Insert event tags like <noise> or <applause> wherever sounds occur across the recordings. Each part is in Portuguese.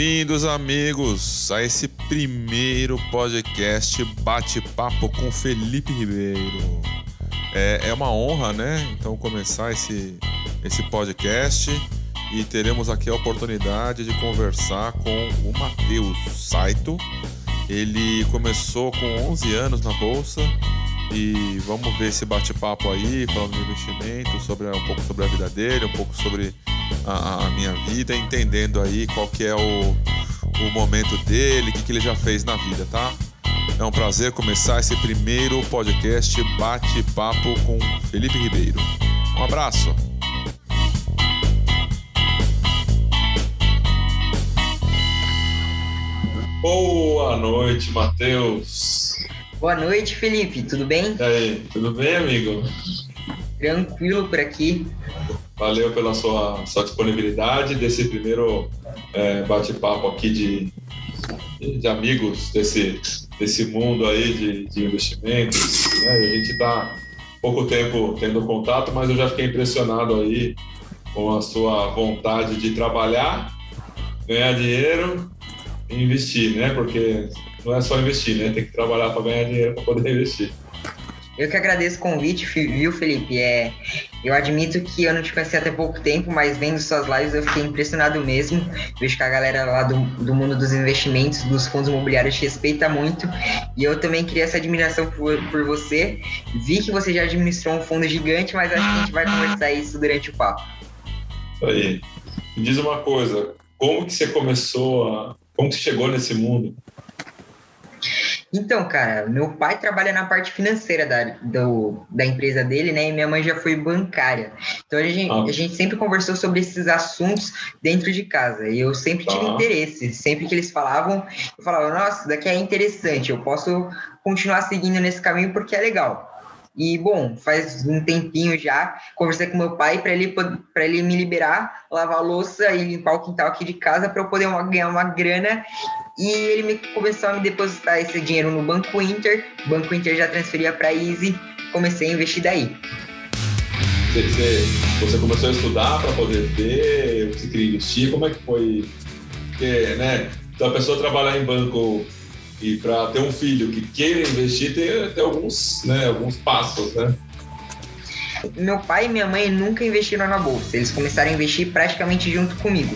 Bem-vindos, amigos, a esse primeiro podcast Bate-Papo com Felipe Ribeiro. É, é, uma honra, né? Então, começar esse, esse podcast e teremos aqui a oportunidade de conversar com o Matheus Saito. Ele começou com 11 anos na bolsa e vamos ver esse bate-papo aí, falando de investimento, sobre um pouco sobre a vida dele, um pouco sobre a, a minha vida, entendendo aí qual que é o, o momento dele, o que, que ele já fez na vida, tá? É um prazer começar esse primeiro podcast Bate-Papo com Felipe Ribeiro. Um abraço! Boa noite, Matheus. Boa noite, Felipe. Tudo bem? E aí, tudo bem, amigo? Tranquilo por aqui. Valeu pela sua, sua disponibilidade desse primeiro é, bate-papo aqui de, de amigos desse, desse mundo aí de, de investimentos. Né? A gente está pouco tempo tendo contato, mas eu já fiquei impressionado aí com a sua vontade de trabalhar, ganhar dinheiro e investir, né? Porque não é só investir, né? Tem que trabalhar para ganhar dinheiro para poder <laughs> investir. Eu que agradeço o convite, viu, Felipe? É, eu admito que eu não te conheci até pouco tempo, mas vendo suas lives eu fiquei impressionado mesmo. Vejo que a galera lá do, do mundo dos investimentos, dos fundos imobiliários, te respeita muito. E eu também queria essa admiração por, por você. Vi que você já administrou um fundo gigante, mas acho que a gente vai conversar isso durante o papo. Aí. Me diz uma coisa, como que você começou a... Como que você chegou nesse mundo? Então, cara, meu pai trabalha na parte financeira da, do, da empresa dele, né? E minha mãe já foi bancária. Então a gente, ah. a gente sempre conversou sobre esses assuntos dentro de casa. E eu sempre tive ah. interesse. Sempre que eles falavam, eu falava, nossa, isso daqui é interessante, eu posso continuar seguindo nesse caminho porque é legal. E, bom, faz um tempinho já, conversei com meu pai para ele, para ele me liberar, lavar louça e limpar o quintal aqui de casa para eu poder uma, ganhar uma grana. E ele me, começou a me depositar esse dinheiro no Banco Inter. O Banco Inter já transferia para Easy. Comecei a investir daí. Você, você, começou a estudar para poder ver, você queria investir? Como é que foi? Porque, né, a pessoa trabalhar em banco e para ter um filho que queira investir, tem, tem alguns, né, alguns passos, né? Meu pai e minha mãe nunca investiram na bolsa. Eles começaram a investir praticamente junto comigo.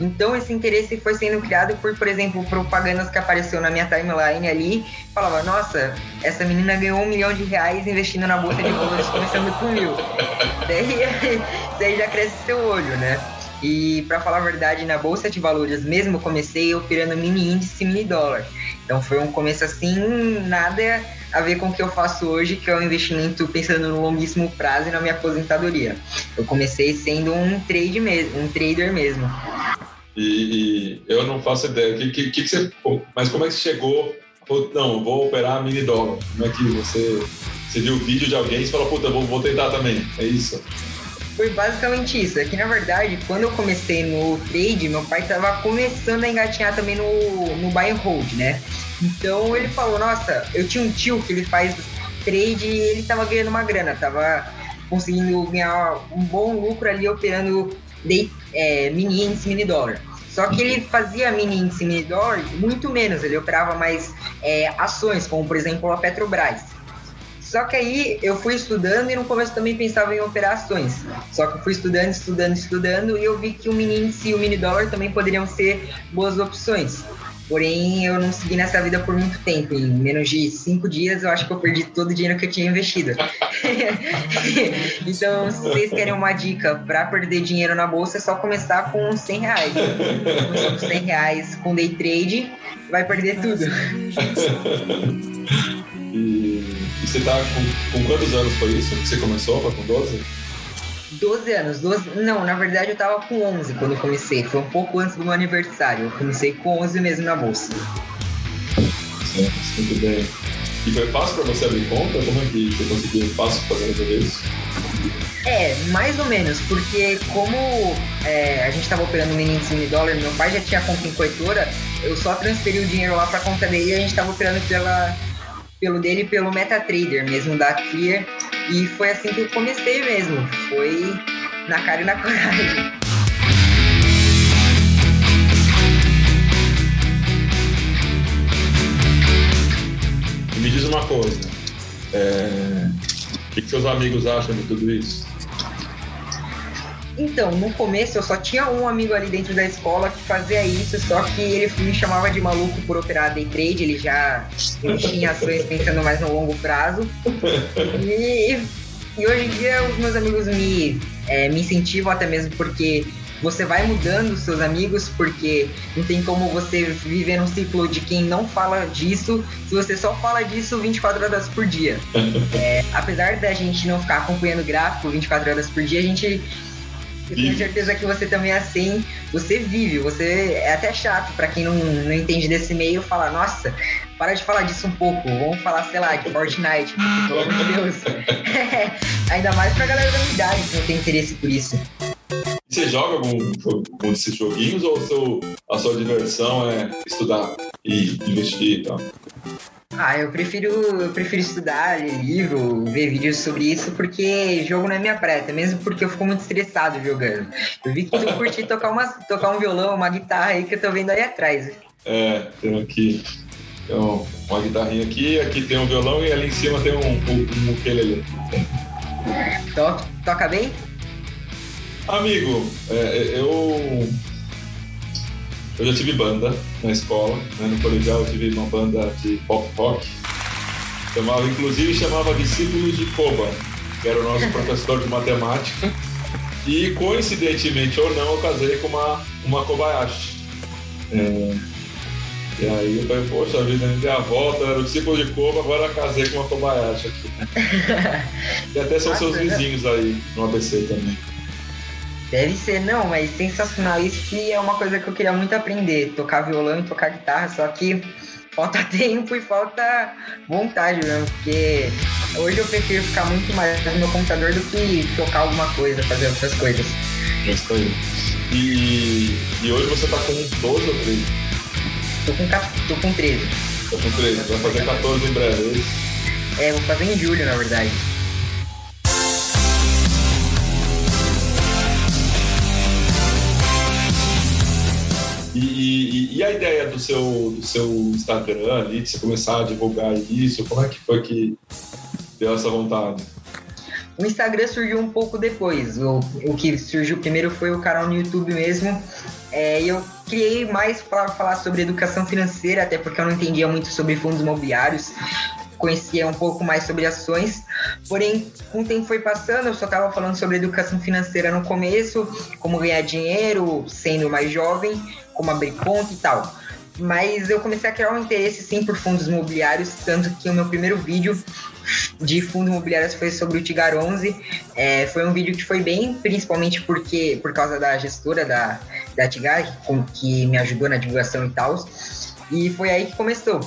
Então esse interesse foi sendo criado por, por exemplo, propagandas que apareceu na minha timeline ali, falava, nossa, essa menina ganhou um milhão de reais investindo na bolsa de valores começando com mil. Daí, <laughs> daí já cresce seu olho, né? E para falar a verdade, na bolsa de valores mesmo comecei operando mini índice mini dólar. Então foi um começo assim, nada a ver com o que eu faço hoje, que é um investimento pensando no longuíssimo prazo e na minha aposentadoria. Eu comecei sendo um trade mesmo, um trader mesmo. E, e eu não faço ideia. Que, que, que, você, mas como é que você chegou? Não, vou operar mini dólar. Como é que você, você viu o vídeo de alguém e falou, puta, vou, vou tentar também? É isso? Foi basicamente isso. É que na verdade, quando eu comecei no trade, meu pai estava começando a engatinhar também no, no buy and hold, né? Então ele falou, nossa, eu tinha um tio que ele faz trade e ele tava ganhando uma grana, tava conseguindo ganhar um bom lucro ali operando day, é, mini índice, mini dólar. Só que ele fazia mini índice, mini dólar muito menos, ele operava mais é, ações, como por exemplo a Petrobras. Só que aí eu fui estudando e no começo também pensava em operações. Só que eu fui estudando, estudando, estudando e eu vi que o mini índice e o mini dólar também poderiam ser boas opções. Porém, eu não segui nessa vida por muito tempo. Em menos de cinco dias, eu acho que eu perdi todo o dinheiro que eu tinha investido. <laughs> então, se vocês querem uma dica para perder dinheiro na bolsa, é só começar com 100 reais. Com 100 reais com day trade, vai perder tudo. e, e você tá com, com quantos anos foi isso você começou? Foi com 12? 12 anos, 12, não, na verdade eu tava com 11 quando eu comecei, foi um pouco antes do meu aniversário, eu comecei com 11 mesmo na bolsa. Certo, muito bem. E foi fácil para você abrir conta? Como é que você conseguiu fácil fazer isso? É, mais ou menos, porque como é, a gente estava operando mini índice mini dólar, meu pai já tinha conta em corretora, eu só transferi o dinheiro lá para conta dele e a gente estava operando pela, pelo dele pelo MetaTrader mesmo da Clear e foi assim que eu comecei mesmo. Foi na cara e na <laughs> coragem. Me diz uma coisa. É... O que seus amigos acham de tudo isso? Então, no começo eu só tinha um amigo ali dentro da escola que fazia isso, só que ele me chamava de maluco por operar day trade, ele já tinha ações pensando mais no longo prazo. E, e hoje em dia os meus amigos me, é, me incentivam até mesmo porque você vai mudando os seus amigos, porque não tem como você viver num ciclo de quem não fala disso, se você só fala disso 24 horas por dia. <laughs> É, apesar da gente não ficar acompanhando gráfico 24 horas por dia, a gente eu tenho certeza que você também é assim, você vive, você é até chato para quem não, não entende desse meio falar, nossa, para de falar disso um pouco, vamos falar, sei lá, de Fortnite, pelo amor de Deus. <laughs> Ainda mais pra galera da minha idade que não tem interesse por isso. Você joga algum, algum desses joguinhos ou seu, a sua diversão é estudar e investir e tal? Ah, eu prefiro, eu prefiro estudar, ler livro, ver vídeos sobre isso, porque jogo não é minha praia, mesmo porque eu fico muito estressado jogando. Eu vi que tu curte tocar, uma, tocar um violão, uma guitarra aí que eu tô vendo aí atrás. É, tem aqui tem uma guitarrinha aqui, aqui tem um violão e ali em cima tem um, um, um ukulele. Toca, toca bem? Amigo, é, eu eu já tive banda na escola, né? no colegial eu tive uma banda de pop rock, chamava, inclusive chamava Discípulos de Koba, que era o nosso <laughs> professor de matemática. E coincidentemente ou não, eu casei com uma, uma Kobayashi. É, e aí eu falei, poxa vida, dei a volta, era o discípulo de Koba, agora casei com uma Kobayashi aqui. <laughs> e até são seus vizinhos aí no ABC também. Deve ser, não, mas sensacional. Isso que é uma coisa que eu queria muito aprender, tocar violão e tocar guitarra, só que falta <laughs> tempo e falta vontade mesmo, porque hoje eu prefiro ficar muito mais no meu computador do que tocar alguma coisa, fazer outras coisas. Isso aí. E, e hoje você tá com 12 ou 13? Tô com, tô com 13. Tô com 13, vai fazer 14 em breve, é isso? É, vou fazer em julho, na verdade. E, e, e, a ideia do seu, do seu Instagram ali, de você começar a divulgar isso, como é que foi que deu essa vontade? O Instagram surgiu um pouco depois. O, o que surgiu primeiro foi o canal no YouTube mesmo. É, eu criei mais para falar sobre educação financeira, até porque eu não entendia muito sobre fundos imobiliários conhecia um pouco mais sobre ações, porém, com o tempo foi passando, eu só estava falando sobre educação financeira no começo, como ganhar dinheiro sendo mais jovem, como abrir conta e tal. Mas eu comecei a criar um interesse sim por fundos imobiliários, tanto que o meu primeiro vídeo de fundos imobiliários foi sobre o Tigar 11. É, foi um vídeo que foi bem, principalmente porque por causa da gestora da, da Tigar, com, que me ajudou na divulgação e tal. E foi aí que começou.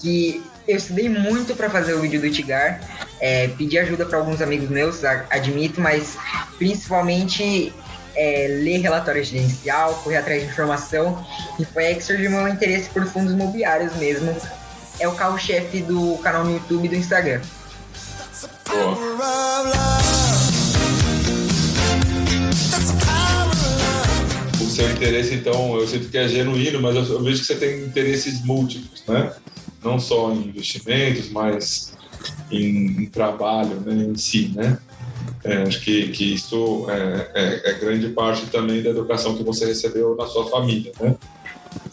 Que eu estudei muito para fazer o vídeo do Tigar, é, pedi ajuda para alguns amigos meus, admito, mas principalmente é, ler relatório gerencial, correr atrás de informação, e foi aí que surgiu meu interesse por fundos imobiliários mesmo. É o carro-chefe do canal no YouTube e do Instagram. O seu interesse, então, eu sinto que é genuíno, mas eu vejo que você tem interesses múltiplos, né? Não só em investimentos, mas em, em trabalho né, em si, né? É, acho que, que isso é, é, é, grande parte também da educação que você recebeu na sua família, né?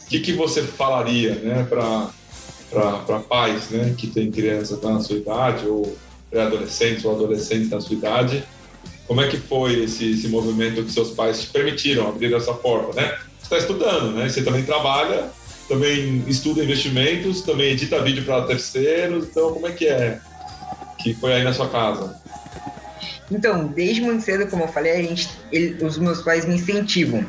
O que, que você falaria, né, para pais, né, que têm crianças na sua idade ou pré-adolescentes ou adolescentes na sua idade? Como é que foi esse, esse movimento que seus pais te permitiram abrir essa porta, né? Você está estudando, né? Você também trabalha, também estuda investimentos, também edita vídeo para terceiros. Então, como é que é que foi aí na sua casa? Então, desde muito cedo, como eu falei, a gente, ele, os meus pais me incentivam.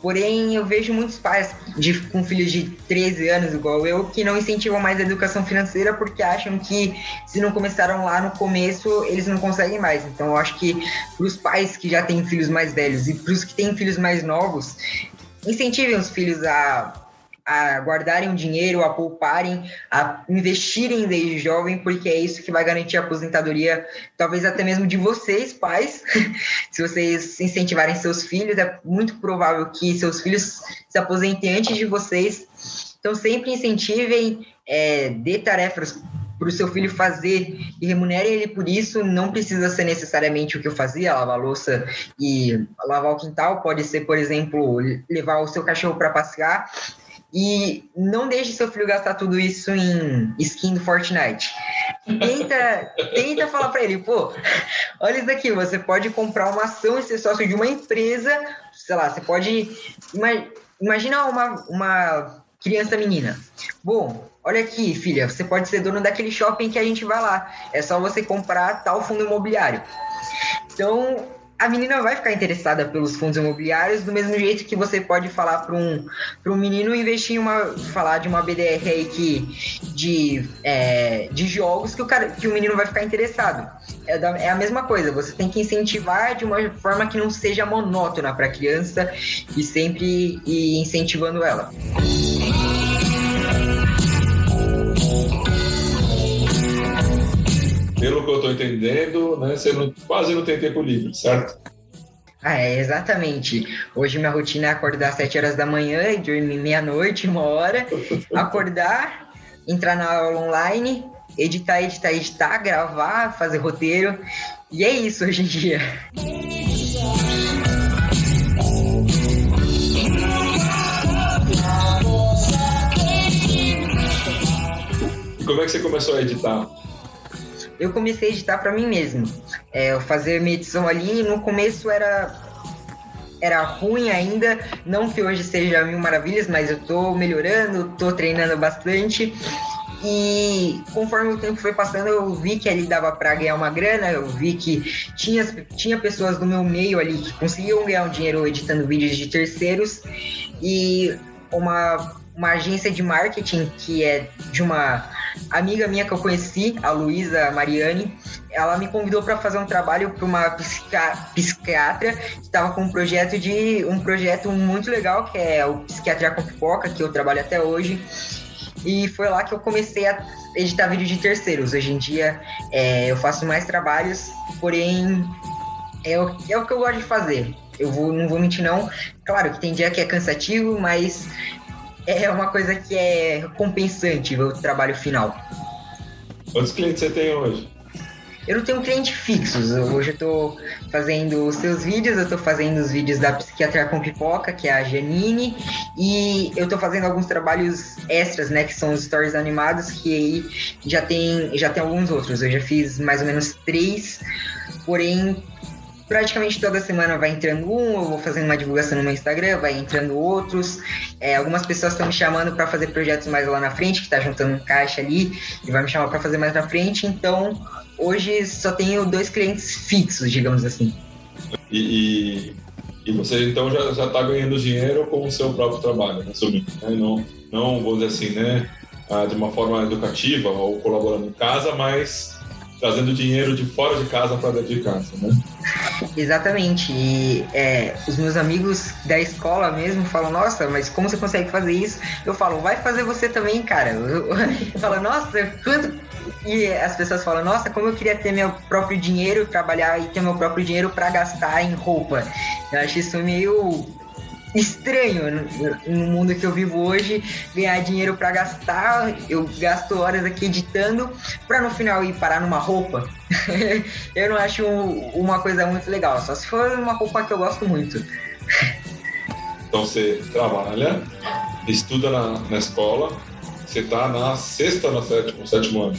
Porém, eu vejo muitos pais de, com filhos de 13 anos, igual eu, que não incentivam mais a educação financeira porque acham que se não começaram lá no começo, eles não conseguem mais. Então, eu acho que para os pais que já têm filhos mais velhos e para os que têm filhos mais novos, incentivem os filhos a a guardarem o dinheiro, a pouparem, a investirem desde jovem, porque é isso que vai garantir a aposentadoria, talvez até mesmo de vocês, pais. <laughs> se vocês incentivarem seus filhos, é muito provável que seus filhos se aposentem antes de vocês. Então, sempre incentivem, é, dê tarefas para o seu filho fazer e remunere ele por isso, não precisa ser necessariamente o que eu fazia, lavar louça e lavar o quintal, pode ser, por exemplo, levar o seu cachorro para passear e não deixe seu filho gastar tudo isso em skin do Fortnite. Tenta, <laughs> tenta falar para ele, pô, olha isso aqui, você pode comprar uma ação e ser sócio de uma empresa, sei lá, você pode. Imagina uma, uma criança menina. Bom, olha aqui, filha, você pode ser dono daquele shopping que a gente vai lá. É só você comprar tal fundo imobiliário. Então, a menina vai ficar interessada pelos fundos imobiliários do mesmo jeito que você pode falar para um, um menino investir em uma falar de uma BDR aí que de, é, de jogos que o cara que o menino vai ficar interessado. É, da, é a mesma coisa você tem que incentivar de uma forma que não seja monótona para a criança e sempre incentivando ela pelo que eu estou entendendo, né, você não, quase não tem tempo livre, certo? Ah, é, exatamente. Hoje minha rotina é acordar às 7 horas da manhã e dormir meia-noite, uma hora, <laughs> acordar, entrar na aula online, editar, editar, editar, gravar, fazer roteiro. E é isso hoje em dia. como é que você começou a editar? Eu comecei a editar para mim mesmo. É, eu fazer minha edição ali, no começo era era ruim ainda, não que hoje seja mil maravilhas, mas eu tô melhorando, tô treinando bastante. E conforme o tempo foi passando, eu vi que ali dava para ganhar uma grana, eu vi que tinha, tinha pessoas do meu meio ali que conseguiam ganhar um dinheiro editando vídeos de terceiros. E uma, uma agência de marketing que é de uma amiga minha que eu conheci, a Luísa Mariani, ela me convidou para fazer um trabalho para uma psiquiatra que estava com um projeto de um projeto muito legal que é o Psiquiatria com Pipoca, que eu trabalho até hoje. E foi lá que eu comecei a editar vídeo de terceiros. Hoje em dia é, eu faço mais trabalhos, porém é o, é o que eu gosto de fazer. Eu vou, não vou mentir não. Claro que tem dia que é cansativo, mas é uma coisa que é compensante o trabalho final. Quantos clientes você tem hoje? Eu não tenho clientes fixos. Hoje eu estou fazendo os seus vídeos, eu estou fazendo os vídeos da psiquiatra com pipoca, que é a Janine, e eu estou fazendo alguns trabalhos extras, né, que são os stories animados, que aí já tem, já tem alguns outros. Eu já fiz mais ou menos três, porém praticamente toda semana vai entrando um, eu vou fazendo uma divulgação no meu Instagram, vai entrando outros. É, algumas pessoas estão me chamando para fazer projetos mais lá na frente, que está juntando um caixa ali e vai me chamar para fazer mais na frente. Então, hoje só tenho dois clientes fixos, digamos assim. E, e, e você então já está ganhando dinheiro com o seu próprio trabalho, né, Né? Não, não vou dizer assim, né? Ah, de uma forma educativa ou colaborando em casa, mas trazendo dinheiro de fora de casa para dentro de casa, né? Exatamente. E é, os meus amigos da escola mesmo falam, nossa, mas como você consegue fazer isso? Eu falo, vai fazer você também, cara. Eu, eu falo, nossa, quanto. E as pessoas falam, nossa, como eu queria ter meu próprio dinheiro, trabalhar e ter meu próprio dinheiro para gastar em roupa. Eu acho isso meio estranho no, mundo que eu vivo hoje ganhar dinheiro para gastar. Eu gasto horas aqui editando para no final ir parar numa roupa. <laughs> Eu não acho uma coisa muito legal só se for uma roupa que eu gosto muito. Então você trabalha estuda na, na escola você tá na sexta na sétimo sétimo ano?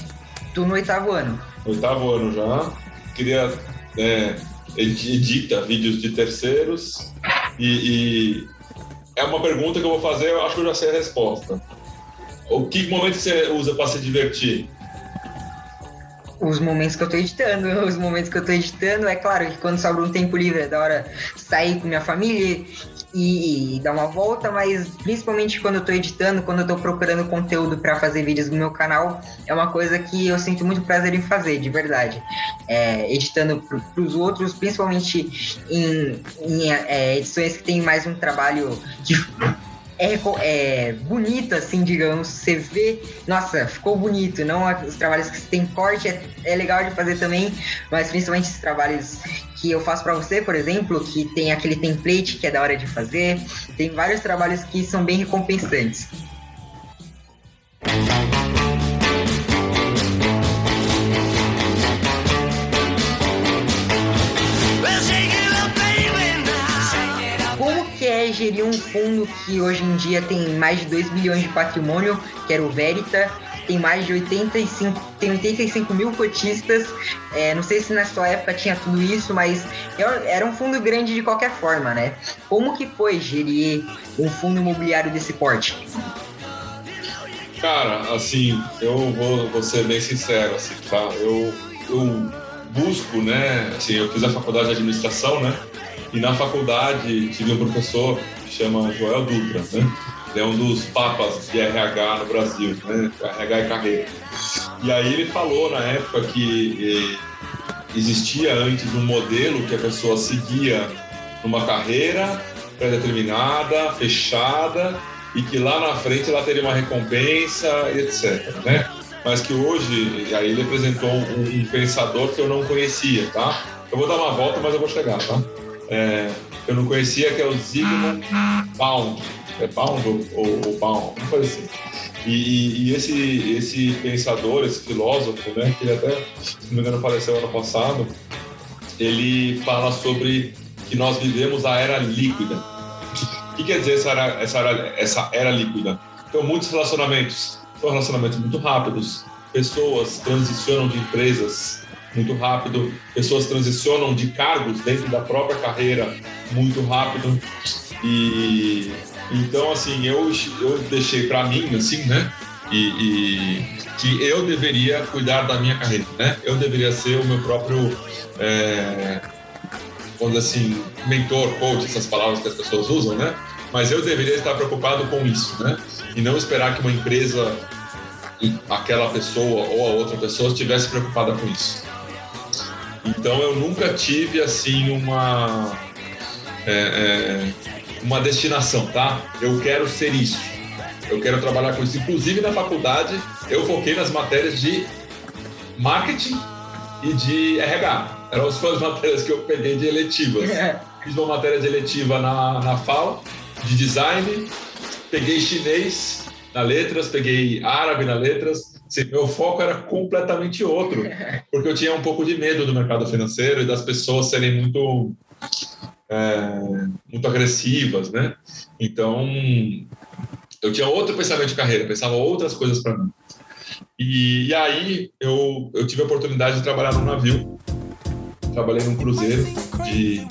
Tô no oitavo ano. Oitavo ano já. Queria é, edita vídeos de terceiros e, e, é uma pergunta que eu vou fazer, eu acho que eu já sei a resposta. O que momento você usa para se divertir? Os momentos que eu tô editando, <laughs> os momentos que eu tô editando, é claro que quando sobra um tempo livre é da hora sair com minha família, e, dar uma volta, mas principalmente quando eu tô editando, quando eu tô procurando conteúdo para fazer vídeos no meu canal, é uma coisa que eu sinto muito prazer em fazer, de verdade. É, editando para os outros, principalmente em, em é, edições que tem mais um trabalho de é, é bonito, assim, digamos. Você vê, nossa, ficou bonito. Não os trabalhos que tem corte é, é legal de fazer também, mas principalmente os trabalhos que eu faço para você, por exemplo, que tem aquele template que é da hora de fazer. Tem vários trabalhos que são bem recompensantes. É gerir um fundo que hoje em dia tem mais de 2 bilhões de patrimônio, que era o Verita, tem mais de 85, tem 85 mil cotistas. É, não sei se na sua época tinha tudo isso, mas era um fundo grande de qualquer forma, né? Como que foi gerir um fundo imobiliário desse porte? Cara, assim, eu vou, vou ser bem sincero, assim, tá? Eu, eu busco, né? Assim, eu fiz a faculdade de administração, né? E na faculdade tive um professor que chama Joel Dutra, né? É um dos papas de RH no Brasil, né? RH e carreira. E aí ele falou na época que eh, existia antes um modelo que a pessoa seguia numa carreira pré-determinada, fechada, e que lá na frente ela teria uma recompensa, etc. Né? Mas que hoje, aí ele apresentou um, pensador que eu não conhecia, tá? Eu vou dar uma volta, mas eu vou chegar, tá? É, eu não conhecia, que é o Zygmunt Pound. É Pound ou, ou, Pound, não foi assim. E, e, esse, esse pensador, esse filósofo, né, que ele até, se não me engano, faleceu ano passado, ele fala sobre que nós vivemos a era líquida. O que quer dizer essa era, essa era, essa era líquida? Então, muitos relacionamentos são relacionamentos muito rápidos, pessoas transicionam de empresas muito rápido, pessoas transicionam de cargos dentro da própria carreira muito rápido. E então, assim, eu, eu deixei para mim, assim, né? E, e, que eu deveria cuidar da minha carreira, né? Eu deveria ser o meu próprio. É, vamos dizer assim, mentor, coach, essas palavras que as pessoas usam, né? Mas eu deveria estar preocupado com isso, né? E não esperar que uma empresa, aquela pessoa ou a outra pessoa estivesse preocupada com isso. Então eu nunca tive assim uma é, é, uma destinação, tá? Eu quero ser isso. Eu quero trabalhar com isso. Inclusive na faculdade eu foquei nas matérias de marketing e de RH. Eram as duas <laughs> matérias que eu peguei de eletivas. É. Fiz uma matéria de eletiva na, na FAO, de design, peguei chinês na letras, peguei árabe na letras. Assim, meu foco era completamente outro, <laughs> porque eu tinha um pouco de medo do mercado financeiro e das pessoas serem muito, é, muito agressivas, né? Então, eu tinha outro pensamento de carreira, pensava outras coisas para mim. E, e, aí eu, eu tive a oportunidade de trabalhar no navio trabalhei num cruzeiro de,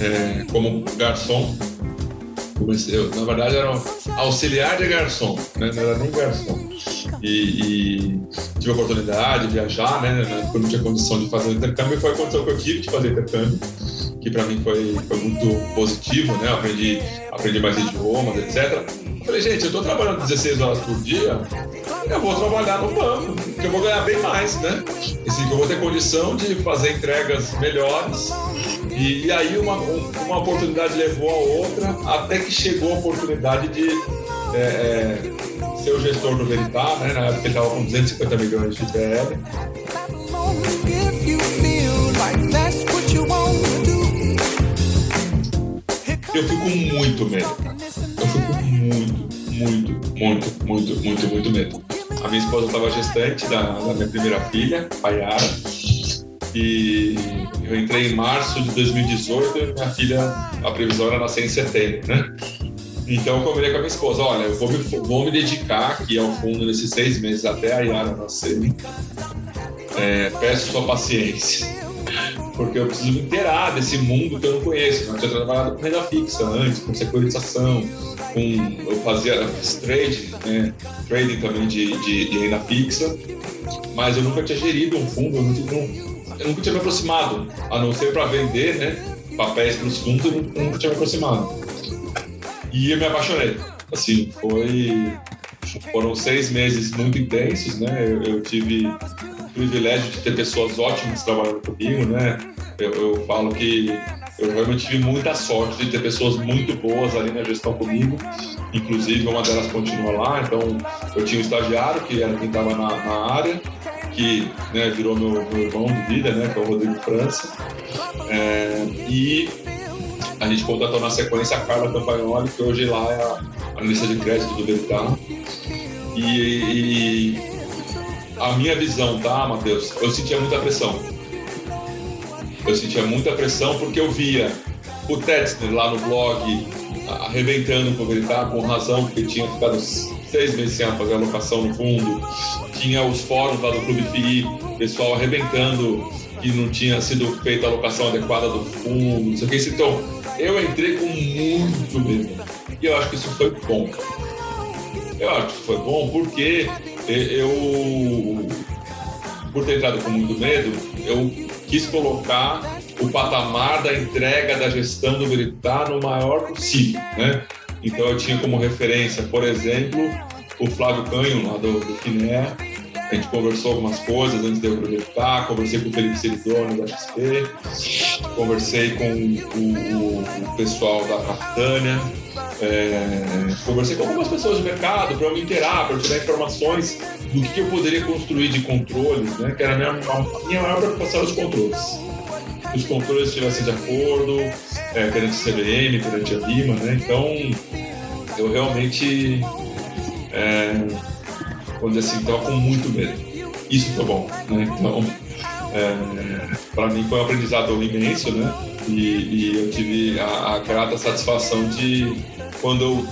é, como garçom. Comecei, eu, na verdade, era um auxiliar de garçom, né? não era nem garçom. E, e, tive a oportunidade de viajar, né? Quando não tinha condição de fazer intercâmbio, foi a condição que eu tive de fazer intercâmbio, que para mim foi, foi muito positivo, né? Aprendi, aprendi mais idiomas, etc. Falei, gente, eu tô trabalhando 16 horas por dia, eu vou trabalhar no banco, que eu vou ganhar bem mais, né? Assim, que eu vou ter condição de fazer entregas melhores. E, e aí uma, uma oportunidade levou a outra, até que chegou a oportunidade de é, é, ser o gestor do Veritar, né? Na época ele estava com 250 milhões de PL. Eu fico com muito medo. Eu fico com muito, muito, muito, muito, muito, muito medo. A minha esposa estava gestante da, da, minha primeira filha, Payara, e eu entrei em março de 2018 e minha filha, a previsão era nascer em setembro, né? Então eu combinei com a minha esposa, olha, eu vou me, vou me dedicar aqui ao fundo nesses seis meses até a Yara nascer. É, peço sua paciência, porque eu preciso me inteirar desse mundo que eu não conheço. Eu tinha trabalhado com renda fixa antes, com securitização, com, eu fazia trade, né, trading também de, de, de, renda fixa, mas eu nunca tinha gerido um fundo, eu, não, eu nunca tinha me aproximado, a não ser para vender né, papéis para os fundos, eu nunca tinha me aproximado. E eu me apaixonei. Assim, foi. Foram seis meses muito intensos, né? Eu, eu tive o privilégio de ter pessoas ótimas trabalhando comigo, né? Eu, eu falo que eu realmente tive muita sorte de ter pessoas muito boas ali na gestão comigo. Inclusive, uma delas continua lá. Então, eu tinha um estagiário, que era quem estava na, na, área, que né, virou meu, meu, irmão de vida, né, que é o Rodrigo França. É, e a gente contratou na sequência a Carla Campagnoli, que hoje lá é a analista de crédito do Veritar. E, e a minha visão, tá, Matheus? Eu sentia muita pressão eu sentia muita pressão porque eu via o Tetzner lá no blog arrebentando por gritar, com razão, porque tinha ficado seis meses sem fazer alocação no fundo. Tinha os fóruns lá do Clube FI, pessoal arrebentando que não tinha sido feita a alocação adequada do fundo, não sei o que. Então, eu entrei com muito medo. E eu acho que isso foi bom. Eu acho que foi bom porque eu, por ter entrado com muito medo, eu quis colocar o patamar da entrega da gestão do militar no maior possível, né? Então eu tinha como referência, por exemplo, o Flávio Canho, lá do, do Quiné, a gente conversou algumas coisas antes de eu projetar, conversei com o Felipe Seridone da XP, conversei com o, o pessoal da Capitânia, é, conversei com algumas pessoas do mercado para me inteirar, para tirar informações do que, que, eu poderia construir de controles, né? que era a minha, a minha maior preocupação os controles. Que os controles estivessem de acordo, é, perante a CBM, perante a Lima, né? Então, eu realmente é, dizer assim, estava com muito medo. Isso foi bom, né? Então, é, para mim foi um aprendizado imenso, né? E, e eu tive a, a, grata satisfação de, quando eu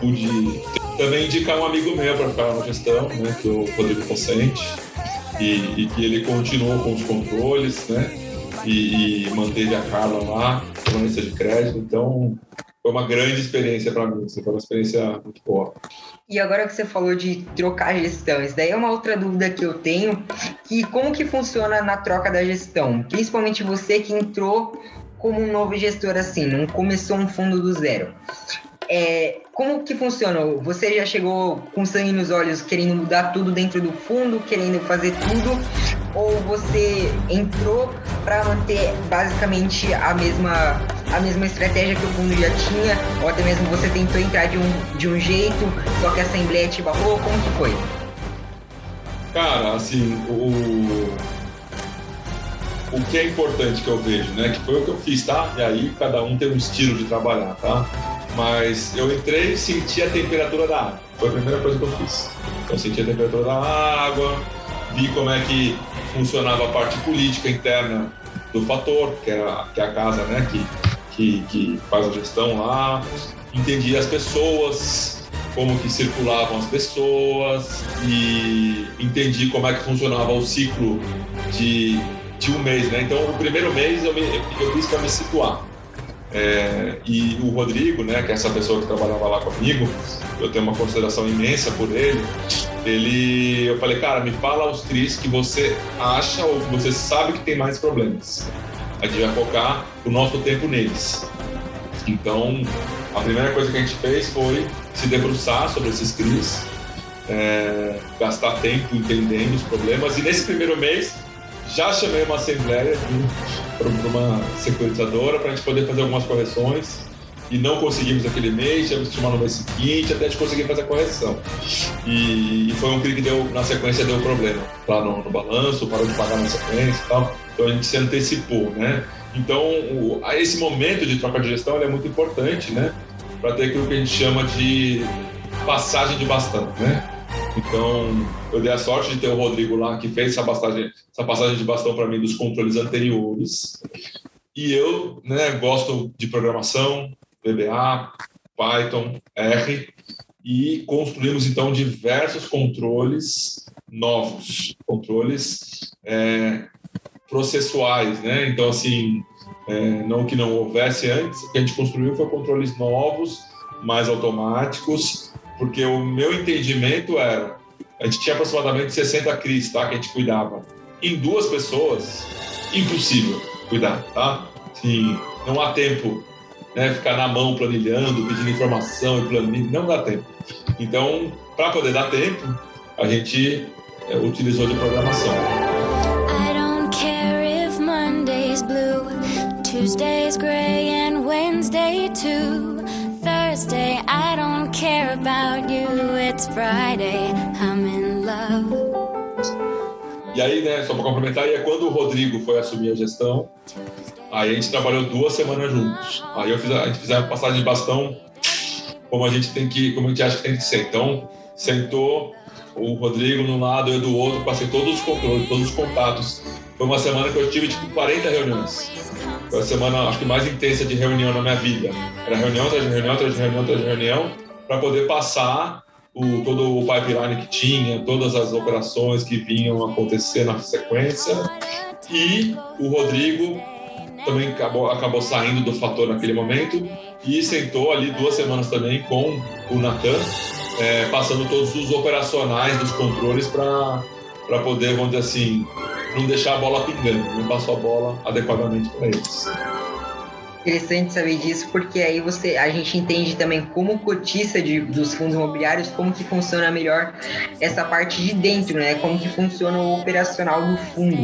pude também indicar um amigo meu para ficar na gestão, né? Que é o Rodrigo Pocente, e, e que ele continuou com os controles, né? E, e manteve a Carla lá, colunista de crédito. Então, foi uma grande experiência para mim, assim, foi uma experiência muito boa. E agora que você falou de trocar gestão, isso daí é uma outra dúvida que eu tenho, que como que funciona na troca da gestão? Principalmente você que entrou como um novo gestor assim, não começou um fundo do zero. É, como que funciona? Você já chegou com sangue nos olhos, querendo mudar tudo dentro do fundo, querendo fazer tudo, ou você entrou para manter basicamente a mesma a mesma estratégia que o fundo já tinha, ou até mesmo você tentou entrar de um, de um jeito, só que a Assembleia te barrou? Como que foi? Cara, assim, o, o que é importante que eu vejo, né? Que foi o que eu fiz, tá? E aí cada um tem um estilo de trabalhar, tá? Mas eu entrei e senti a temperatura da água. Foi a primeira coisa que eu fiz. Eu senti a temperatura da água, vi como é que funcionava a parte política interna do fator, que, era, que é a casa né, que, que, que faz a gestão lá, entendi as pessoas, como que circulavam as pessoas e entendi como é que funcionava o ciclo de, de um mês, né? Então, o primeiro mês eu, me, eu fiz para me situar. É, e o Rodrigo, né, que é essa pessoa que trabalhava lá comigo, eu tenho uma consideração imensa por ele. Ele, eu falei, cara, me fala os tris que você acha ou que você sabe que tem mais problemas. A gente vai focar o nosso tempo neles. Então, a primeira coisa que a gente fez foi se debruçar sobre esses CRIs, é, gastar tempo entendendo os problemas. E nesse primeiro mês, já chamei uma assembleia para uma securitizadora para a gente poder fazer algumas correções e não conseguimos aquele mês, tivemos que chamar no mês seguinte até a gente conseguir fazer a correção. E, e foi um CRI que deu, na sequência deu problema lá no, no, balanço, parou de pagar na sequência e tal. Então a gente se antecipou, né? Então, o, esse momento de troca de gestão é muito importante, né? Para ter aquilo que a gente chama de passagem de bastão, né? Então, eu dei a sorte de ter o Rodrigo lá que fez essa passagem, essa passagem de bastão para mim dos controles anteriores. E eu né, gosto de programação, VBA, Python, R, e construímos então diversos controles novos, controles é, processuais, né? Então, assim, é, não que não houvesse antes, o que a gente construiu foi controles novos, mais automáticos, porque o meu entendimento era, a gente tinha aproximadamente 60 CRIs, tá? Que a gente cuidava. Em duas pessoas, impossível cuidar, tá? Sim, não há tempo né, ficar na mão planilhando, pedindo informação e planilha, não dá tempo. Então, para poder dar tempo, a gente é, utilizou de programação. I don't care if Monday's blue, Tuesday's gray and Wednesday care about you, it's Friday, I'm in love. E aí, né, só para complementar, é quando o Rodrigo foi assumir a gestão, Aí a gente trabalhou duas semanas juntos. Aí eu fiz a, a gente fez a passagem de bastão como a gente tem que, como a gente acha que tem que ser. Então, sentou o Rodrigo no lado, eu do outro, passei todos os controles, todos os contatos. Foi uma semana que eu tive tipo 40 reuniões. foi a semana, acho que mais intensa de reunião na minha vida. Era reunião atrás de reunião, atrás de reunião, atrás de reunião, para poder passar o, todo o pipeline que tinha, todas as operações que vinham acontecer na sequência. E o Rodrigo também acabou, acabou saindo do fator naquele momento e sentou ali duas semanas também com o Natan, é, passando todos os operacionais dos controles para poder, vamos dizer assim, não deixar a bola pingando, não passou a bola adequadamente para eles. Interessante saber disso, porque aí você, a gente entende também como cotista de, dos fundos imobiliários, como que funciona melhor essa parte de dentro, né? Como que funciona o operacional do fundo.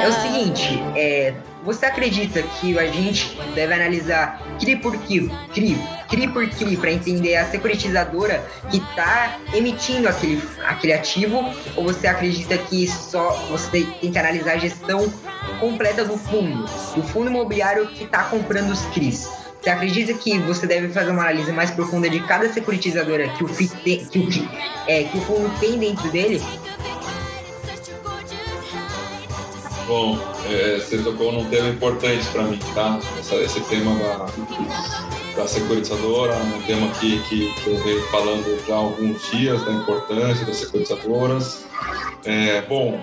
É o seguinte, é, você acredita que a gente deve analisar CRI por CRI, CRI, CRI por CRI para entender a securitizadora que está emitindo aquele, aquele ativo? Ou você acredita que só você tem que analisar a gestão completa do fundo, do fundo imobiliário que está comprando os CRIs? Você acredita que você deve fazer uma análise mais profunda de cada securitizadora que o, tem, que o, é, que o fundo tem dentro dele? Bom, é, você tocou num tema importante para mim, tá? Essa, esse tema da, da securitizadora, um tema que, que, que, eu venho falando já há alguns dias da importância das securitizadoras. É, bom,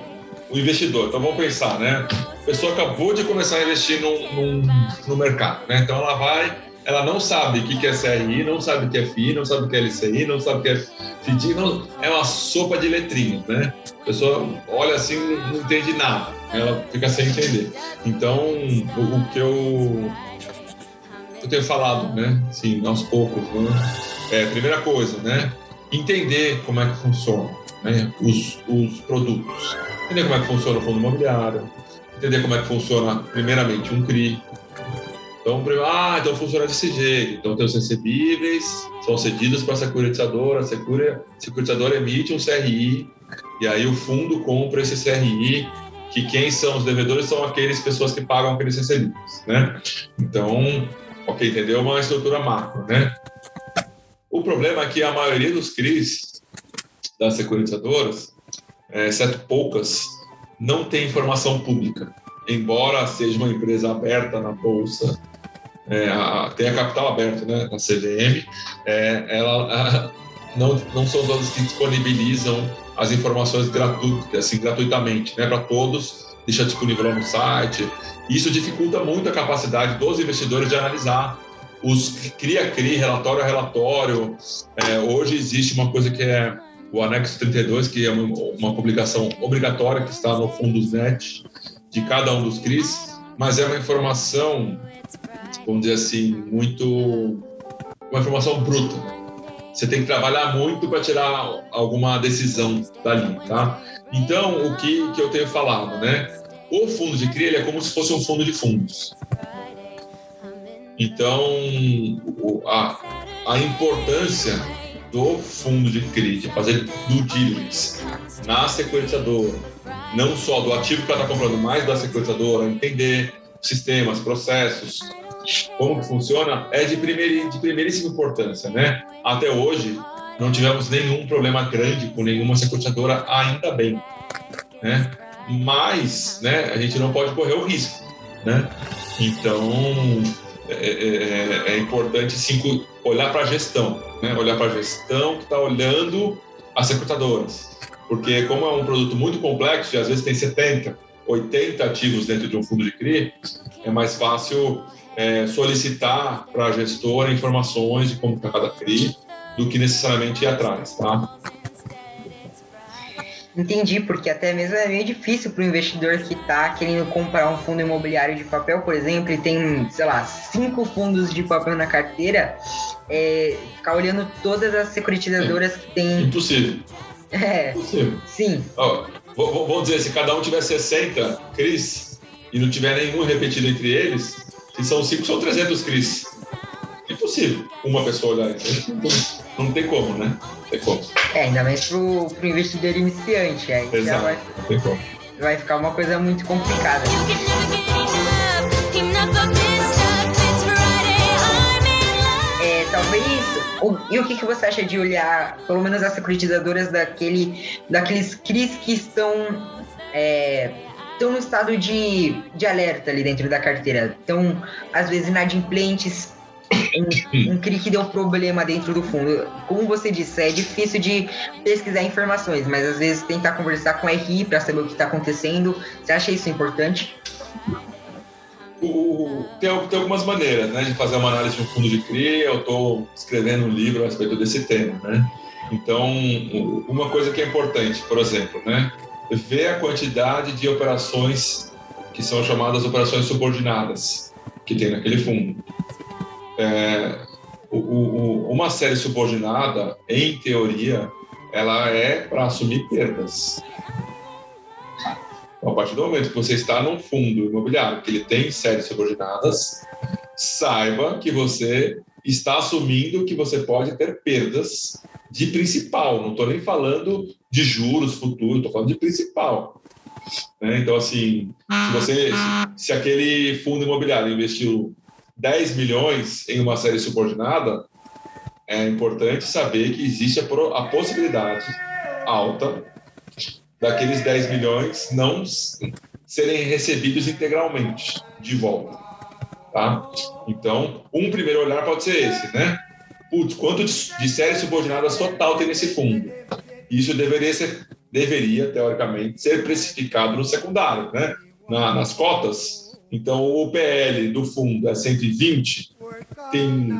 o investidor, então vamos pensar, né? A pessoa acabou de começar a investir no mercado, né? Então ela vai ela não sabe o que é CRI, não sabe o que é FI, não sabe o que é LCI, não sabe o que é FDI, não, é uma sopa de letrinhas, né? A pessoa olha assim não entende nada, ela fica sem entender. Então, o, o que eu, eu tenho falado, né, assim, aos poucos, né? É, primeira coisa, né, entender como é que funciona né, os, os produtos, entender como é que funciona o fundo imobiliário, entender como é que funciona, primeiramente, um CRI, então, ah, então funciona desse jeito. Então, tem os recebíveis, são cedidos para a securitizadora, a securitizadora emite um CRI, e aí o fundo compra esse CRI, que quem são os devedores são aqueles pessoas que pagam aqueles recebíveis, né? Então, ok, entendeu? Uma estrutura macro, né? O problema é que a maioria dos CRIs das securitizadoras, exceto poucas, não tem informação pública. Embora seja uma empresa aberta na bolsa é, a, tem a capital aberta, né, a CVM, é, ela a, não, não são todas que disponibilizam as informações gratuitas, assim, gratuitamente, né, para todos, deixa disponível lá no site. Isso dificulta muito a capacidade dos investidores de analisar os cria-cria, relatório a relatório. É, hoje existe uma coisa que é o anexo 32, que é uma, uma publicação obrigatória que está no Fundosnet de cada um dos CRIs, mas é uma informação vamos dizer assim, muito. uma informação bruta. Você tem que trabalhar muito para tirar alguma decisão dali, tá? Então, o que, que eu tenho falado, né? O fundo de CRI é como se fosse um fundo de fundos. Então, a, a importância do fundo de CRI, de fazer due diligence na securitizadora, não só do ativo que ela está comprando, mas da securitizadora, entender sistemas, processos, como que funciona, é de, primeir, de primeiríssima importância, né? Até hoje, não tivemos nenhum problema grande com nenhuma securitizadora, ainda bem, né? Mas, né, a gente não pode correr o risco, né? Então, é, é, é, é importante, sim, olhar para a gestão, né? Olhar para a gestão que está olhando as securitadoras. Porque como é um produto muito complexo, e às vezes tem 70, 80 ativos dentro de um fundo de CRI, é mais fácil é, solicitar para a gestora informações de como está cada CRI do que necessariamente ir atrás, tá? Entendi, porque até mesmo é meio difícil para o investidor que está querendo comprar um fundo imobiliário de papel, por exemplo, e tem, sei lá, cinco fundos de papel na carteira, é, ficar olhando todas as securitizadoras é. que tem. Impossível. É. Impossível. Sim. Ó, vamos dizer, se cada um tiver 60 CRIs e não tiver nenhum repetido entre eles, se são cinco, são 300 Cris. Impossível uma pessoa olhar isso. Não tem como, né? Não tem como. É, ainda mais pro, pro investidor iniciante. Aí Exato, vai, não tem como. vai ficar uma coisa muito complicada. E o que, que você acha de olhar, pelo menos as securitizadoras daquele, daqueles CRIs que estão é, estão no estado de, de alerta ali dentro da carteira. Então, às vezes, inadimplentes, um, um CRI que deu problema dentro do fundo. Como você disse, é difícil de pesquisar informações, mas às vezes tentar conversar com a RI para saber o que está acontecendo. Você acha isso importante? Tem, tem, algumas maneiras né, de fazer uma análise de um fundo de CRI. Eu estou escrevendo um livro a respeito desse tema. Né? Então, uma coisa que é importante, por exemplo, né, ver a quantidade de operações que são chamadas operações subordinadas que tem naquele fundo. É, o, o, uma série subordinada, em teoria, ela é para assumir perdas. A partir do momento que você está num fundo imobiliário que ele tem séries subordinadas, saiba que você está assumindo que você pode ter perdas de principal. Não estou nem falando de juros futuros, estou falando de principal. Né? Então, assim, se você, se, se aquele fundo imobiliário investiu 10 milhões em uma série subordinada, é importante saber que existe a, a possibilidade alta daqueles 10 milhões não serem recebidos integralmente de volta. Tá? Então, um primeiro olhar pode ser esse, né? Putz, quanto de, séries subordinadas total tem nesse fundo? Isso deveria ser, deveria, teoricamente, ser precificado no secundário, né? Na, nas cotas, então, o PL do fundo é 120, tem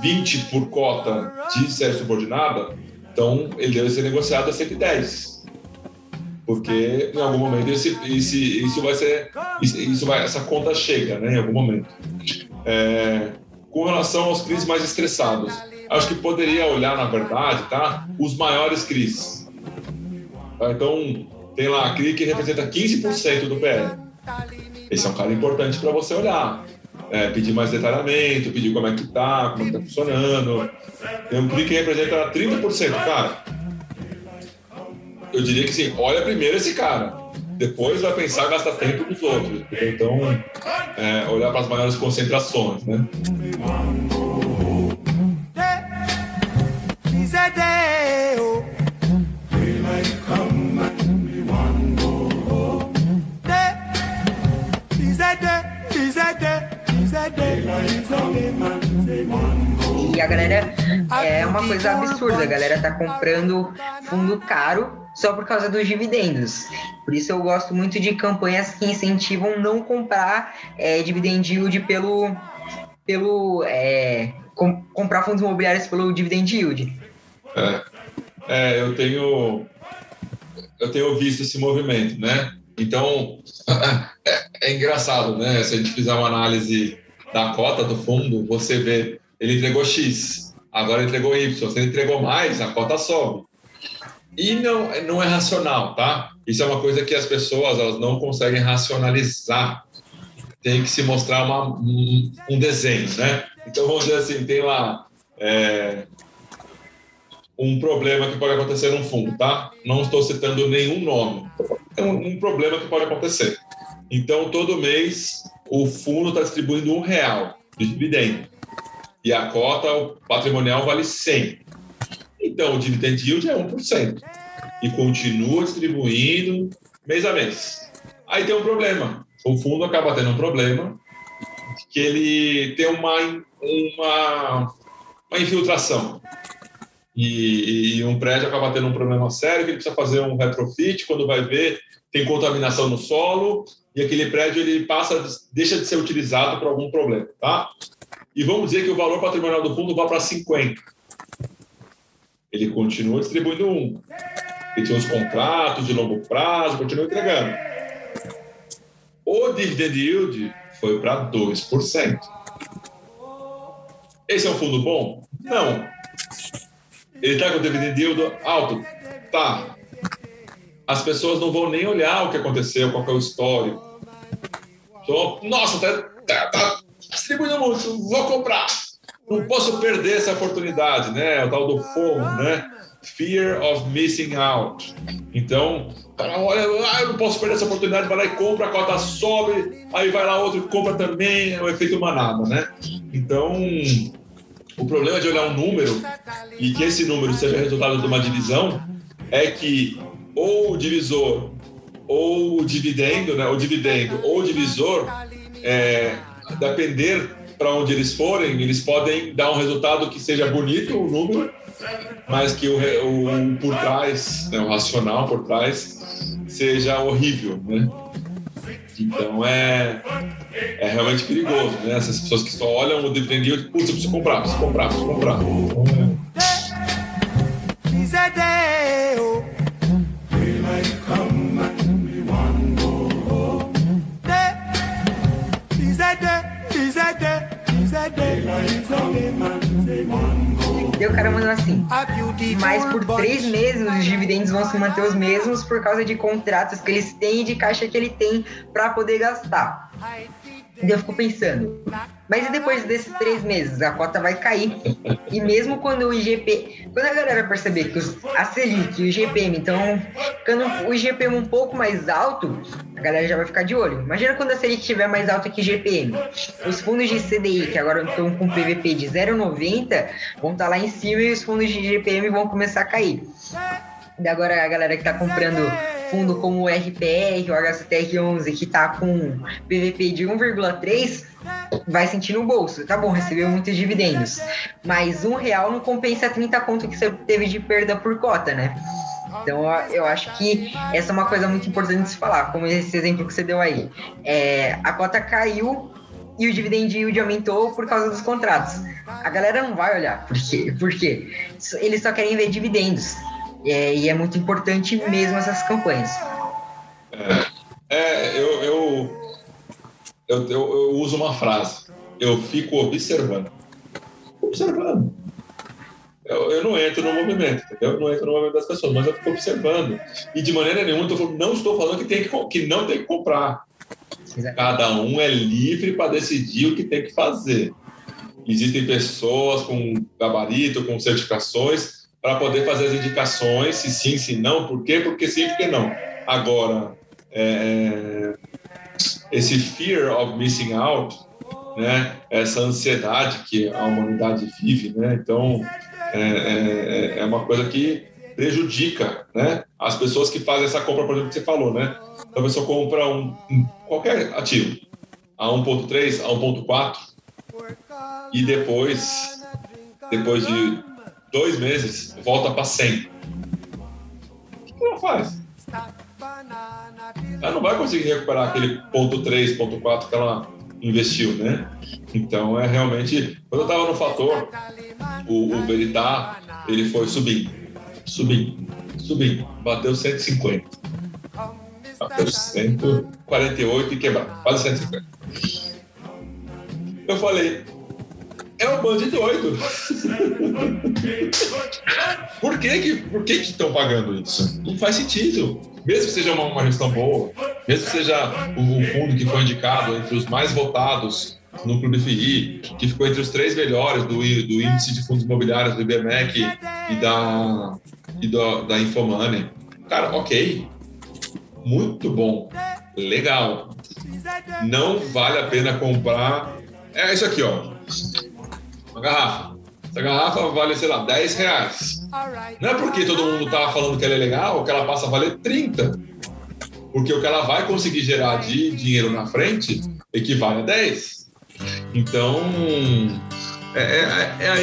20 por cota de série subordinada, então ele deve ser negociado a 110. Porque em algum momento esse, esse, isso vai ser. Isso vai, essa conta chega, né? Em algum momento. É, com relação aos CRIs mais estressados, acho que poderia olhar, na verdade, tá? Os maiores CRIs. Tá? Então, tem lá a CRI que representa 15% do PL. Esse é um cara importante para você olhar. É, pedir mais detalhamento, pedir como é que tá, como é que tá funcionando. Tem um clique que representa 30%, cara. Eu diria que sim, olha primeiro esse cara. Depois vai pensar gastar tempo nos outros. Então, é, olhar para as maiores concentrações, né? E a galera é uma coisa absurda, a galera tá comprando fundo caro só por causa dos dividendos. Por isso eu gosto muito de campanhas que incentivam não comprar é, dividend yield pelo, pelo é, com, comprar fundos imobiliários pelo dividend yield. É, é, eu tenho eu tenho visto esse movimento, né? Então <laughs> é, é engraçado, né? Se a gente fizer uma análise da cota do fundo, você vê, ele entregou X, agora entregou Y. Se ele entregou mais, a cota sobe. E não, não é racional, tá? Isso é uma coisa que as pessoas elas não conseguem racionalizar. Tem que se mostrar uma, um, um desenho, né? Então, vamos dizer assim, tem lá é, um problema que pode acontecer num fundo, tá? Não estou citando nenhum nome. É um, um problema que pode acontecer. Então, todo mês, o fundo está distribuindo um real de dividendo. E a cota patrimonial vale 100. Então, o dividend yield é 1%. E continua distribuindo mês a mês. Aí tem um problema. O fundo acaba tendo um problema que ele tem uma, uma, uma infiltração. E, e, um prédio acaba tendo um problema sério que ele precisa fazer um retrofit, quando vai ver, tem contaminação no solo e aquele prédio ele passa, deixa de ser utilizado por algum problema, tá? E vamos dizer que o valor patrimonial do fundo vá para 50. Ele continua distribuindo um. Ele tem os contratos de longo prazo, continua entregando. O dividend yield foi para 2%. Esse é um fundo bom? Não. Ele está com o dividend yield alto? Tá. As pessoas não vão nem olhar o que aconteceu, qual é o histórico. Então, nossa, tá, tá, tá distribuindo muito, vou comprar. Não posso perder essa oportunidade, né? O tal do FOMO, né? Fear of missing out. Então, cara, olha, ah, eu não posso perder essa oportunidade, vai lá e compra, a cota sobe, aí vai lá outro e compra também, é o efeito manada, né? Então, o problema de olhar um número e que esse número seja resultado de uma divisão é que ou o divisor ou o dividendo, né? O dividendo ou o divisor, é, depender para onde eles forem, eles podem dar um resultado que seja bonito, o número, mas que o, o por trás, né, o racional por trás, seja horrível, né? Então é, é realmente perigoso, né? Essas pessoas que só olham o dividendo e putz, eu preciso comprar, preciso comprar, preciso comprar. Mas por três meses os dividendos vão se manter os mesmos por causa de contratos que eles têm e de caixa que ele tem para poder gastar. E eu fico pensando, mas e depois desses três meses? A cota vai cair. E mesmo quando o IGP. Quando a galera perceber que os, a Selic e o IGPM estão ficando o IGPM um pouco mais alto, a galera já vai ficar de olho. Imagina quando a Selic estiver mais alta que o IGPM. Os fundos de CDI, que agora estão com PVP de 0,90, vão estar tá lá em cima e os fundos de IGPM vão começar a cair. E agora a galera que está comprando fundo como o RPR, o HCTR11, que está com PVP de 1,3, vai sentir no bolso. Tá bom, recebeu muitos dividendos. Mas um real não compensa 30 conto que você teve de perda por cota, né? Então eu acho que essa é uma coisa muito importante de se falar, como esse exemplo que você deu aí. É, a cota caiu e o dividend yield aumentou por causa dos contratos. A galera não vai olhar. Por quê? Por quê? Eles só querem ver dividendos. É, e é muito importante mesmo essas campanhas. É, é eu, eu, eu, eu, uso uma frase. Eu fico observando. Observando. Eu, eu, não entro no movimento, entendeu? Eu não entro no movimento das pessoas, mas eu fico observando. E de maneira nenhuma, eu não estou falando que, tem que, que não tem que comprar. Cada um é livre para decidir o que tem que fazer. Existem pessoas com gabarito, com certificações, para poder fazer as indicações, se sim, se não, por quê, porque sim, por que não. Agora, é, esse fear of missing out, né, essa ansiedade que a humanidade vive, né, então é, é, é uma coisa que prejudica né, as pessoas que fazem essa compra, por exemplo, que você falou, né? Então a pessoa compra um, um qualquer ativo. A 1.3, a 1.4 e depois, depois de dois meses, volta para 100. O que ela faz? Ela não vai conseguir recuperar aquele ponto 3, ponto 4 que ela investiu, né? Então é realmente. Quando eu estava no fator, o, o Veritá ele foi subindo, subindo, subindo, bateu 150, bateu 148 e quebrou, quase 150. Eu falei, é um bando de doido. <laughs> por que que por que que estão pagando isso? Não faz sentido. Mesmo que seja uma, uma gestão boa, mesmo que seja o, o, fundo que foi indicado entre os mais votados no Clube FI, que ficou entre os três melhores do, do índice de fundos imobiliários do IBMEC e da e do, da Infomoney. Cara, ok, muito bom, legal. Não vale a pena comprar. É isso aqui, ó uma garrafa. Essa garrafa vale, sei lá, 10 reais. Não é porque todo mundo tá falando que ela é legal que ela passa a valer 30. Porque o que ela vai conseguir gerar de dinheiro na frente equivale a 10. Então, é, é, é a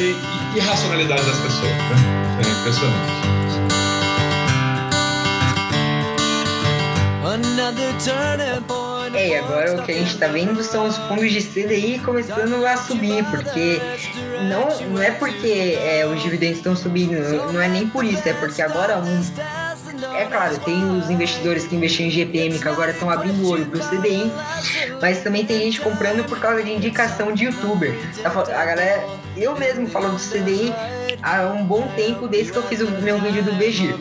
irracionalidade das pessoas. Né? É impressionante. Another turning point. É, e agora o que a gente está vendo são os fundos de CDI começando a subir, porque não, não é porque é, os dividendos estão subindo, não é nem por isso, é porque agora um, é claro, tem os investidores que investiam em GPM que agora estão abrindo o olho para o CDI, mas também tem gente comprando por causa de indicação de youtuber. Tá a galera, eu mesmo falo do CDI há um bom tempo desde que eu fiz o meu vídeo do VG.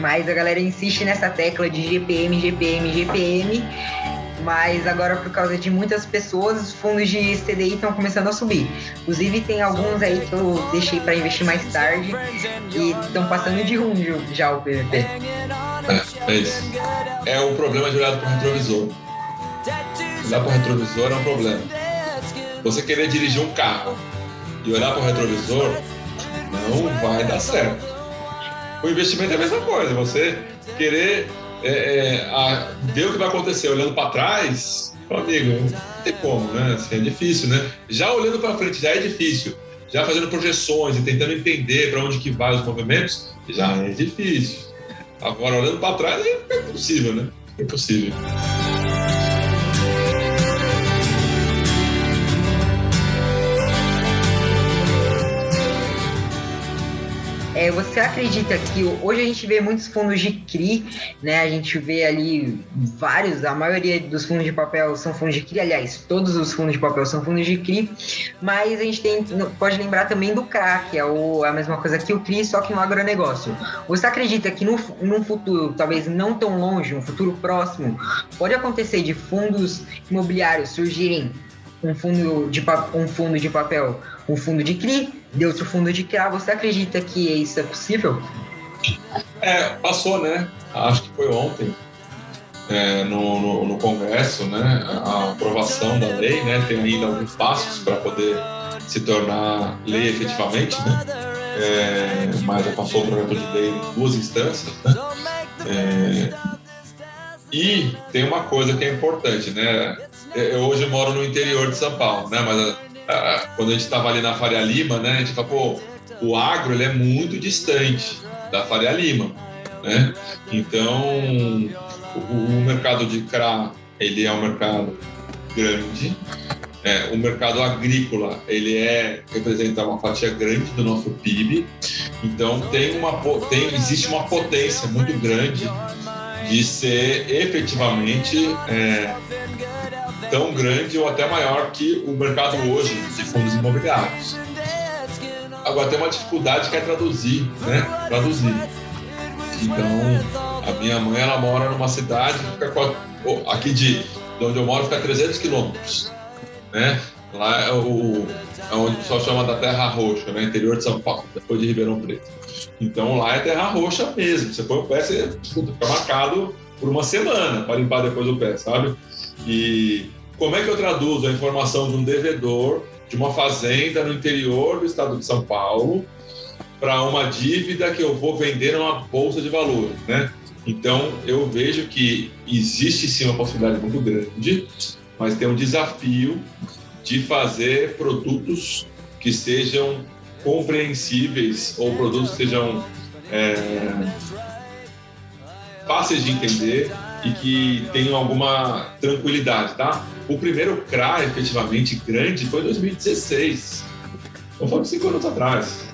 Mas a galera insiste nessa tecla de GPM, GPM, GPM. Mas agora, por causa de muitas pessoas, os fundos de CDI estão começando a subir. Inclusive, tem alguns aí que eu deixei para investir mais tarde e estão passando de rumo já o PVP. É, é isso. É o problema de olhar para o retrovisor. Olhar para o retrovisor é um problema. Você querer dirigir um carro e olhar para o retrovisor não vai dar certo. O investimento é a mesma coisa, você querer é, é, a, ver o que vai acontecer olhando para trás, amigo, não tem como, né? Assim, é difícil, né? Já olhando para frente já é difícil. Já fazendo projeções e tentando entender para onde que vai os movimentos, já é difícil. Agora, olhando para trás, é impossível, né? É impossível. É, você acredita que hoje a gente vê muitos fundos de CRI, né? A gente vê ali vários, a maioria dos fundos de papel são fundos de CRI, aliás, todos os fundos de papel são fundos de CRI, mas a gente tem, pode lembrar também do CRA, que é o, a mesma coisa que o CRI, só que no agronegócio. Você acredita que no, num futuro, talvez não tão longe, um futuro próximo, pode acontecer de fundos imobiliários surgirem um fundo de, um fundo de papel, um fundo de CRI, de outro fundo de CRA. Você acredita que isso é possível? É, passou, né? Acho que foi ontem. É, no, no, no, Congresso, né, a aprovação da lei, né, tem ainda alguns passos para poder se tornar lei efetivamente, né, é, mas já passou o projeto de lei em duas instâncias, né, é, e tem uma coisa que é importante, né, eu hoje moro no interior de São Paulo, né, mas quando a gente estava ali na Faria Lima, né, a gente fala, pô, o agro ele é muito distante da Faria Lima, né? Então, o, o mercado de CRA, ele é um mercado grande, é, o mercado agrícola ele é representa uma fatia grande do nosso PIB, então tem uma tem existe uma potência muito grande de ser efetivamente é, tão grande ou até maior que o mercado hoje de fundos imobiliários. Agora tem uma dificuldade que é traduzir, né? Traduzir. Então, a minha mãe ela mora numa cidade aqui de, de onde eu moro fica 300 quilômetros, né? Lá é, o, é onde o pessoal chama da Terra Roxa, né? Interior de São Paulo, depois de Ribeirão Preto. Então lá é Terra Roxa mesmo. Você põe o pé, você fica marcado por uma semana para limpar depois o pé, sabe? E como é que eu traduzo a informação de um devedor de uma fazenda no interior do estado de São Paulo para uma dívida que eu vou vender numa bolsa de valores, né? Então, eu vejo que existe sim uma possibilidade muito grande, mas tem um desafio de fazer produtos que sejam compreensíveis ou produtos que sejam é, fáceis de entender e que tenham alguma tranquilidade, tá? O primeiro CRA, efetivamente, grande foi em 2016. Então foi cinco anos atrás.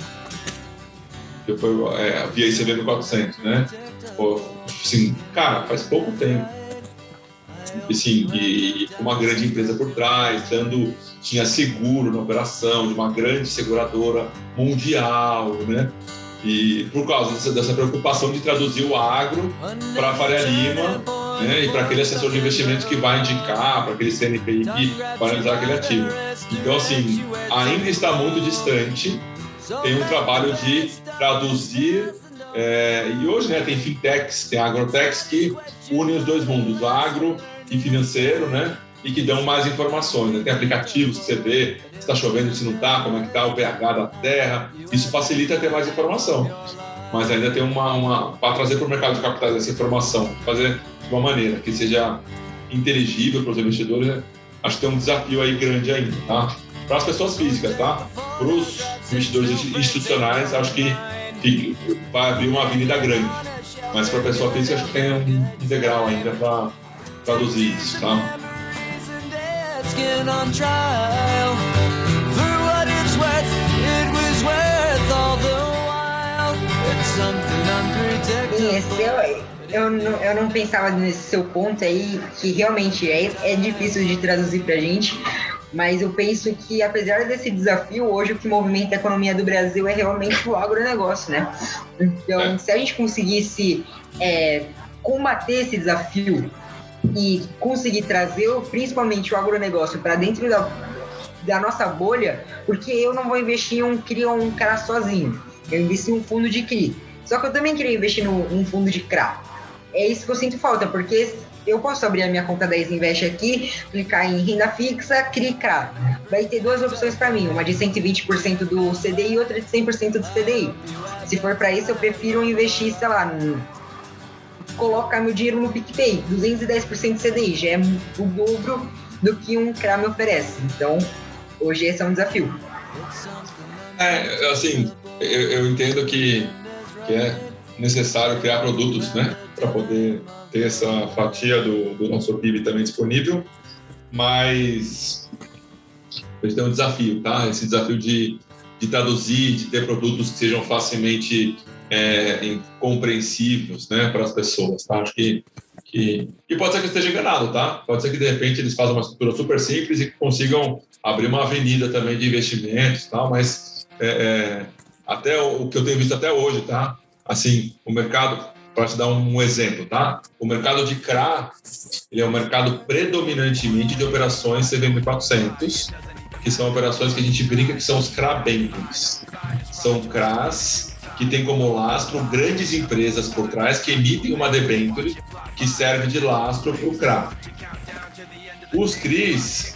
Que foi é, via ICB 400, né? Assim, cara, faz pouco tempo. Assim, e, uma grande empresa por trás, dando tinha seguro na operação de uma grande seguradora mundial, né? E por causa dessa, dessa preocupação de traduzir o agro para a Faria Lima né, e para aquele assessor de investimentos que vai indicar, para aquele CNPI que vai analisar aquele ativo. Então, assim, ainda está muito distante, tem um trabalho de traduzir. É, e hoje né, tem fintechs, tem agrotechs que unem os dois mundos, agro e financeiro, né? E que dão mais informações. Né? Tem aplicativos que você vê se está chovendo, se não está, como é que está o pH da terra. Isso facilita ter mais informação. Mas ainda tem uma, uma para trazer para o mercado de capitais essa informação, fazer de uma maneira que seja inteligível para os investidores, né? acho que tem um desafio aí grande ainda, tá? Para as pessoas físicas, tá? Para os investidores institucionais, acho que, que vai abrir uma avenida grande. Mas para a pessoa física, acho que tem um, degrau ainda para traduzir isso, tá? Esse é eu não, eu não pensava nesse seu ponto aí, que realmente é, é difícil de traduzir pra gente, mas eu penso que, apesar desse desafio, hoje o que movimenta a economia do Brasil é realmente o agronegócio, né? Então, é. se a gente conseguisse é, combater esse desafio e conseguir trazer principalmente o agronegócio para dentro da, da nossa bolha, porque eu não vou investir em um CRI ou um CRA sozinho, eu investi em um fundo de CRI. Só que eu também queria investir num fundo de CRA é isso que eu sinto falta, porque eu posso abrir a minha conta da Isinvest aqui, clicar em renda fixa, clicar. Vai ter duas opções para mim, uma de 120% do CDI e outra de 100% do CDI. Se for para isso, eu prefiro investir, sei lá, colocar meu dinheiro no PicPay. 210% de CDI, já é o dobro do que um CRA me oferece. Então, hoje esse é um desafio. É, assim, eu, eu entendo que, que é necessário criar produtos, né, para poder ter essa fatia do, do nosso PIB também disponível, mas a gente tem um desafio, tá? Esse desafio de, de traduzir, de ter produtos que sejam facilmente é, né, para as pessoas, tá? Acho que que, e pode ser que esteja enganado, tá? Pode ser que de repente eles façam uma estrutura super simples e consigam abrir uma avenida também de investimentos, tal, mas é, é, até o, o que eu tenho visto até hoje, tá? Assim, o mercado, para te dar um exemplo, tá? O mercado de CRA, ele é um mercado predominantemente de operações CVM400, que são operações que a gente brinca que são os CRA bankings. São CRAs que tem como lastro grandes empresas por trás que emitem uma debenture que serve de lastro para o CRA. Os CRIs,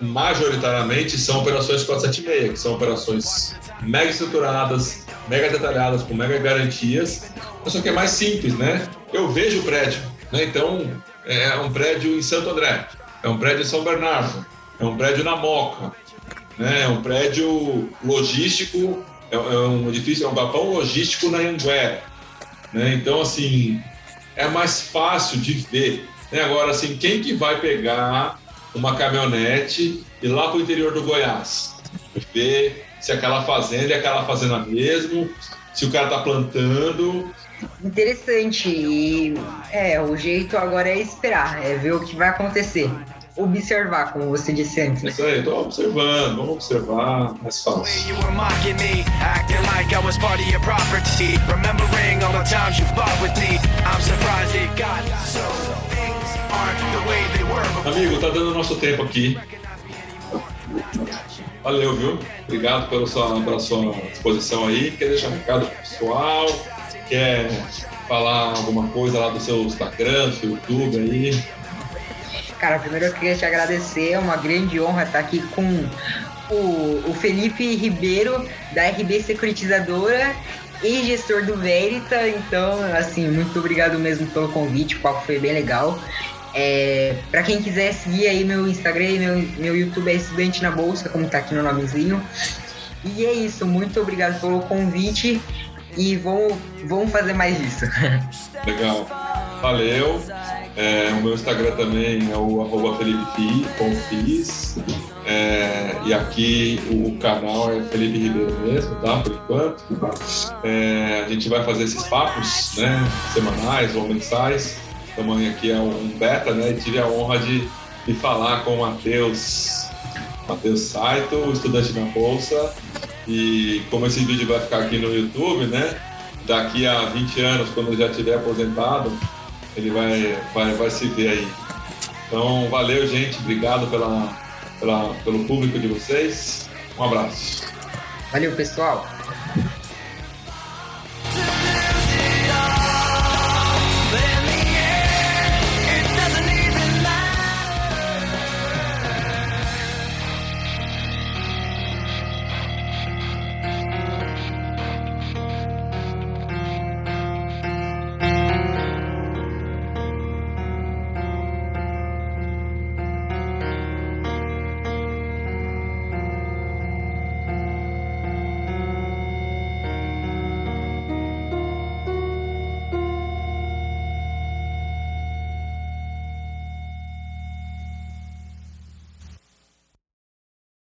majoritariamente, são operações 476, que são operações mega estruturadas, mega detalhadas, com mega garantias, só que é mais simples, né? Eu vejo o prédio, né? Então, é um prédio em Santo André, é um prédio em São Bernardo, é um prédio na Moca, né? é um prédio logístico, é, é um edifício, é um galpão logístico na Anguera. Né? Então, assim, é mais fácil de ver. Né? Agora, assim, quem que vai pegar uma caminhonete e lá para o interior do Goiás? Ver se aquela fazenda é aquela fazenda mesmo, se o cara está plantando. Interessante. E é, o jeito agora é esperar, é ver o que vai acontecer observar, como você disse antes. Isso aí, tô observando, vamos observar, mais fácil. Amigo, tá dando nosso tempo aqui. Valeu, viu? Obrigado pela sua, pela sua disposição aí. Quer deixar um recado pessoal? Quer falar alguma coisa lá do seu Instagram, do seu YouTube aí? Cara, primeiro eu queria te agradecer, é uma grande honra estar aqui com o, o Felipe Ribeiro, da RB Securitizadora e gestor do Verita. Então, assim, muito obrigado mesmo pelo convite, o papo foi bem legal. É, para quem quiser seguir aí meu Instagram meu, meu YouTube é Estudante na Bolsa, como tá aqui no nomezinho. E é isso, muito obrigado pelo convite e vamos, vamos fazer mais isso. Legal. Valeu. É, o meu Instagram também é o arroba Felipe com Fiz. É, e aqui o canal é Felipe Ribeiro mesmo, tá? Por enquanto. É, a gente vai fazer esses papos, né? Semanais ou mensais. Tamanho aqui é um beta, né? E tive a honra de, de falar com o Matheus, Matheus Saito, estudante da Bolsa. E como esse vídeo vai ficar aqui no YouTube, né? Daqui a 20 anos, quando eu já estiver aposentado, ele vai, vai, vai se ver aí. Então, valeu, gente. Obrigado pela, pela, pelo público de vocês. Um abraço. Valeu, pessoal.